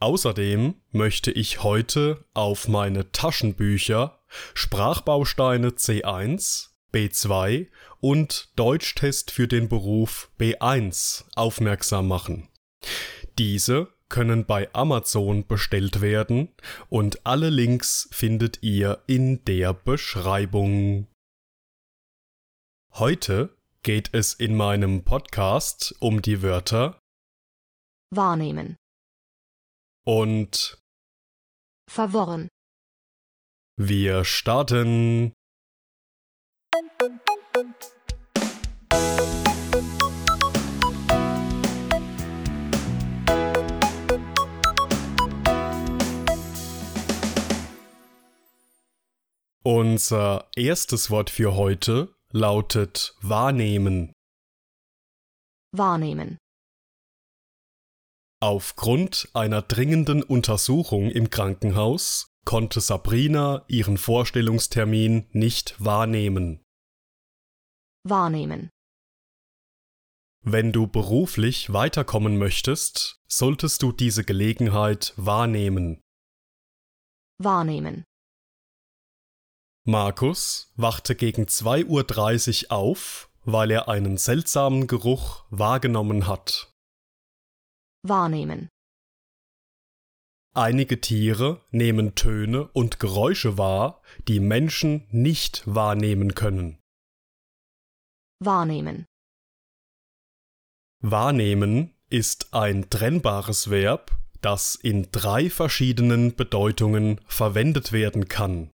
Außerdem möchte ich heute auf meine Taschenbücher Sprachbausteine C1, B2 und Deutschtest für den Beruf B1 aufmerksam machen. Diese können bei Amazon bestellt werden und alle Links findet ihr in der Beschreibung. Heute geht es in meinem Podcast um die Wörter wahrnehmen, und verworren, wir starten. Unser erstes Wort für heute lautet wahrnehmen. wahrnehmen, Aufgrund einer dringenden Untersuchung im Krankenhaus konnte Sabrina ihren Vorstellungstermin nicht wahrnehmen. wahrnehmen, Wenn du beruflich weiterkommen möchtest, solltest du diese Gelegenheit wahrnehmen. wahrnehmen, Markus wachte gegen 2.30 Uhr auf, weil er einen seltsamen Geruch wahrgenommen hat. Wahrnehmen, Einige Tiere nehmen Töne und Geräusche wahr, die Menschen nicht wahrnehmen können. wahrnehmen, Wahrnehmen ist ein trennbares Verb, das in drei verschiedenen Bedeutungen verwendet werden kann.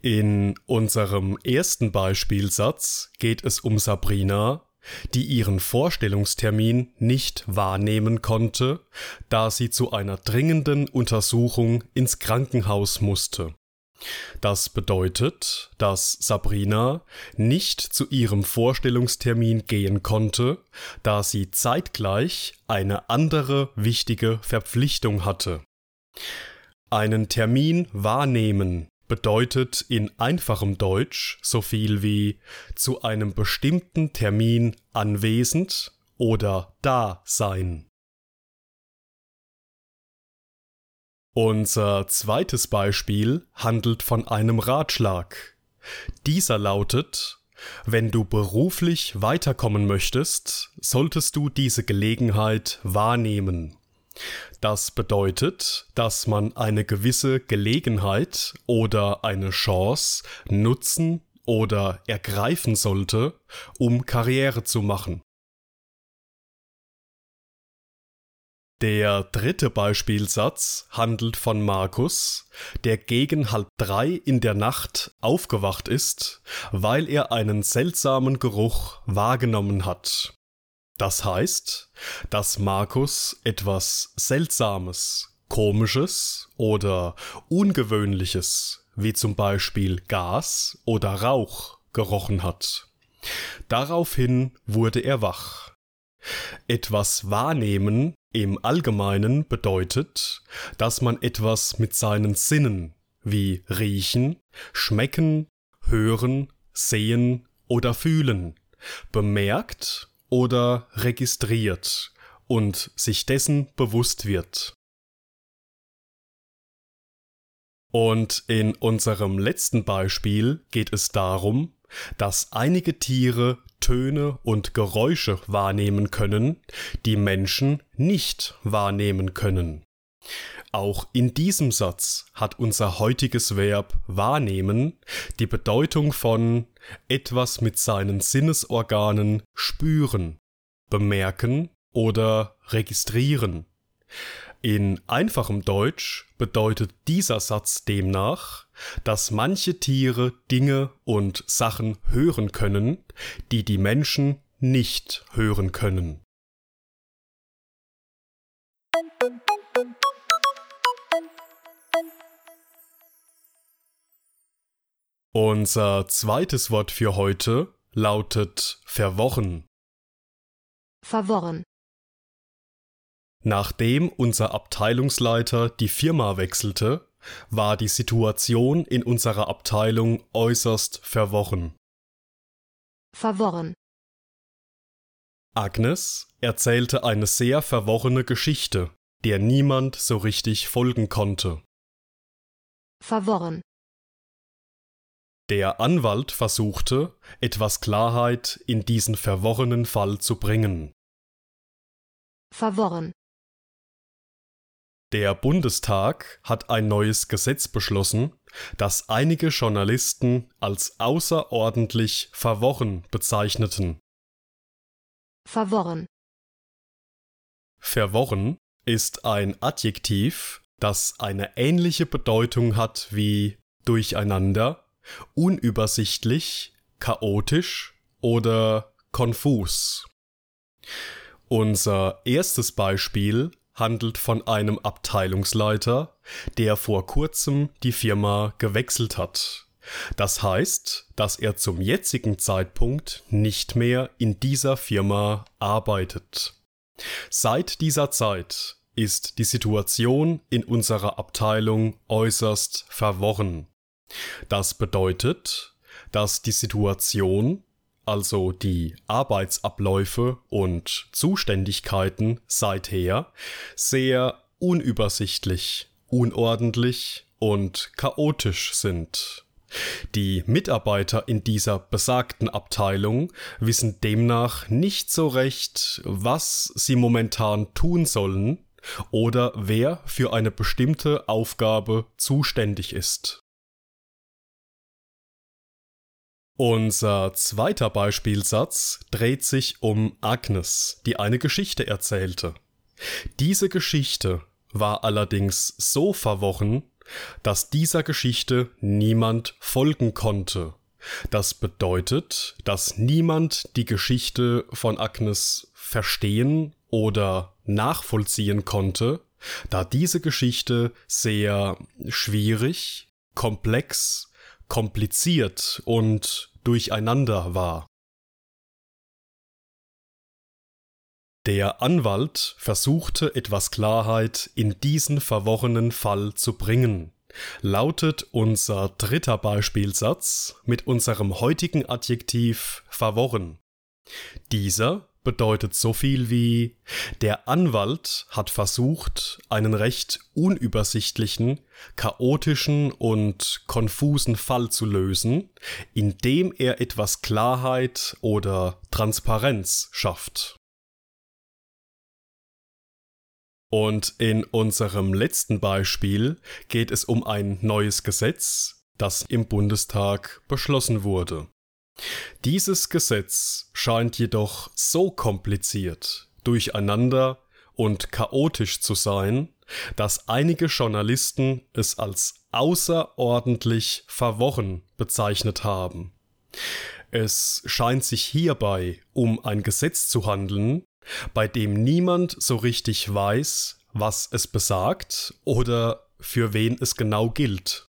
In unserem ersten Beispielsatz geht es um Sabrina, die ihren Vorstellungstermin nicht wahrnehmen konnte, da sie zu einer dringenden Untersuchung ins Krankenhaus musste. Das bedeutet, dass Sabrina nicht zu ihrem Vorstellungstermin gehen konnte, da sie zeitgleich eine andere wichtige Verpflichtung hatte. Einen Termin wahrnehmen bedeutet in einfachem Deutsch so viel wie zu einem bestimmten Termin anwesend oder da sein. Unser zweites Beispiel handelt von einem Ratschlag. Dieser lautet, wenn du beruflich weiterkommen möchtest, solltest du diese Gelegenheit wahrnehmen. Das bedeutet, dass man eine gewisse Gelegenheit oder eine Chance nutzen oder ergreifen sollte, um Karriere zu machen. Der dritte Beispielsatz handelt von Markus, der gegen halb drei in der Nacht aufgewacht ist, weil er einen seltsamen Geruch wahrgenommen hat. Das heißt, dass Markus etwas Seltsames, Komisches oder Ungewöhnliches, wie zum Beispiel Gas oder Rauch, gerochen hat. Daraufhin wurde er wach. Etwas wahrnehmen im Allgemeinen bedeutet, dass man etwas mit seinen Sinnen wie riechen, schmecken, hören, sehen oder fühlen bemerkt oder registriert und sich dessen bewusst wird. Und in unserem letzten Beispiel geht es darum, dass einige Tiere Töne und Geräusche wahrnehmen können, die Menschen nicht wahrnehmen können. Auch in diesem Satz hat unser heutiges Verb wahrnehmen die Bedeutung von etwas mit seinen Sinnesorganen spüren, bemerken oder registrieren. In einfachem Deutsch bedeutet dieser Satz demnach, dass manche Tiere Dinge und Sachen hören können, die die Menschen nicht hören können. Unser zweites Wort für heute lautet verworren. verworren, Nachdem unser Abteilungsleiter die Firma wechselte, war die Situation in unserer Abteilung äußerst verworren. verworren, Agnes erzählte eine sehr verworrene Geschichte, der niemand so richtig folgen konnte. verworren, Der Anwalt versuchte, etwas Klarheit in diesen verworrenen Fall zu bringen. verworren, Der Bundestag hat ein neues Gesetz beschlossen, das einige Journalisten als außerordentlich verworren bezeichneten. verworren, Verworren ist ein Adjektiv, das eine ähnliche Bedeutung hat wie durcheinander, unübersichtlich, chaotisch oder konfus. Unser erstes Beispiel handelt von einem Abteilungsleiter, der vor kurzem die Firma gewechselt hat. Das heißt, dass er zum jetzigen Zeitpunkt nicht mehr in dieser Firma arbeitet. Seit dieser Zeit ist die Situation in unserer Abteilung äußerst verworren. Das bedeutet, dass die Situation, also die Arbeitsabläufe und Zuständigkeiten seither sehr unübersichtlich, unordentlich und chaotisch sind. Die Mitarbeiter in dieser besagten Abteilung wissen demnach nicht so recht, was sie momentan tun sollen oder wer für eine bestimmte Aufgabe zuständig ist. Unser zweiter Beispielsatz dreht sich um Agnes, die eine Geschichte erzählte. Diese Geschichte war allerdings so verworren, dass dieser Geschichte niemand folgen konnte. Das bedeutet, dass niemand die Geschichte von Agnes verstehen oder nachvollziehen konnte, da diese Geschichte sehr schwierig, komplex, kompliziert und durcheinander war. Der Anwalt versuchte etwas Klarheit in diesen verworrenen Fall zu bringen. Lautet unser dritter Beispielsatz mit unserem heutigen Adjektiv verworren. Dieser bedeutet so viel wie der Anwalt hat versucht, einen recht unübersichtlichen, chaotischen und konfusen Fall zu lösen, indem er etwas Klarheit oder Transparenz schafft. Und in unserem letzten Beispiel geht es um ein neues Gesetz, das im Bundestag beschlossen wurde. Dieses Gesetz scheint jedoch so kompliziert, durcheinander und chaotisch zu sein, dass einige Journalisten es als außerordentlich verworren bezeichnet haben. Es scheint sich hierbei um ein Gesetz zu handeln, bei dem niemand so richtig weiß, was es besagt oder für wen es genau gilt.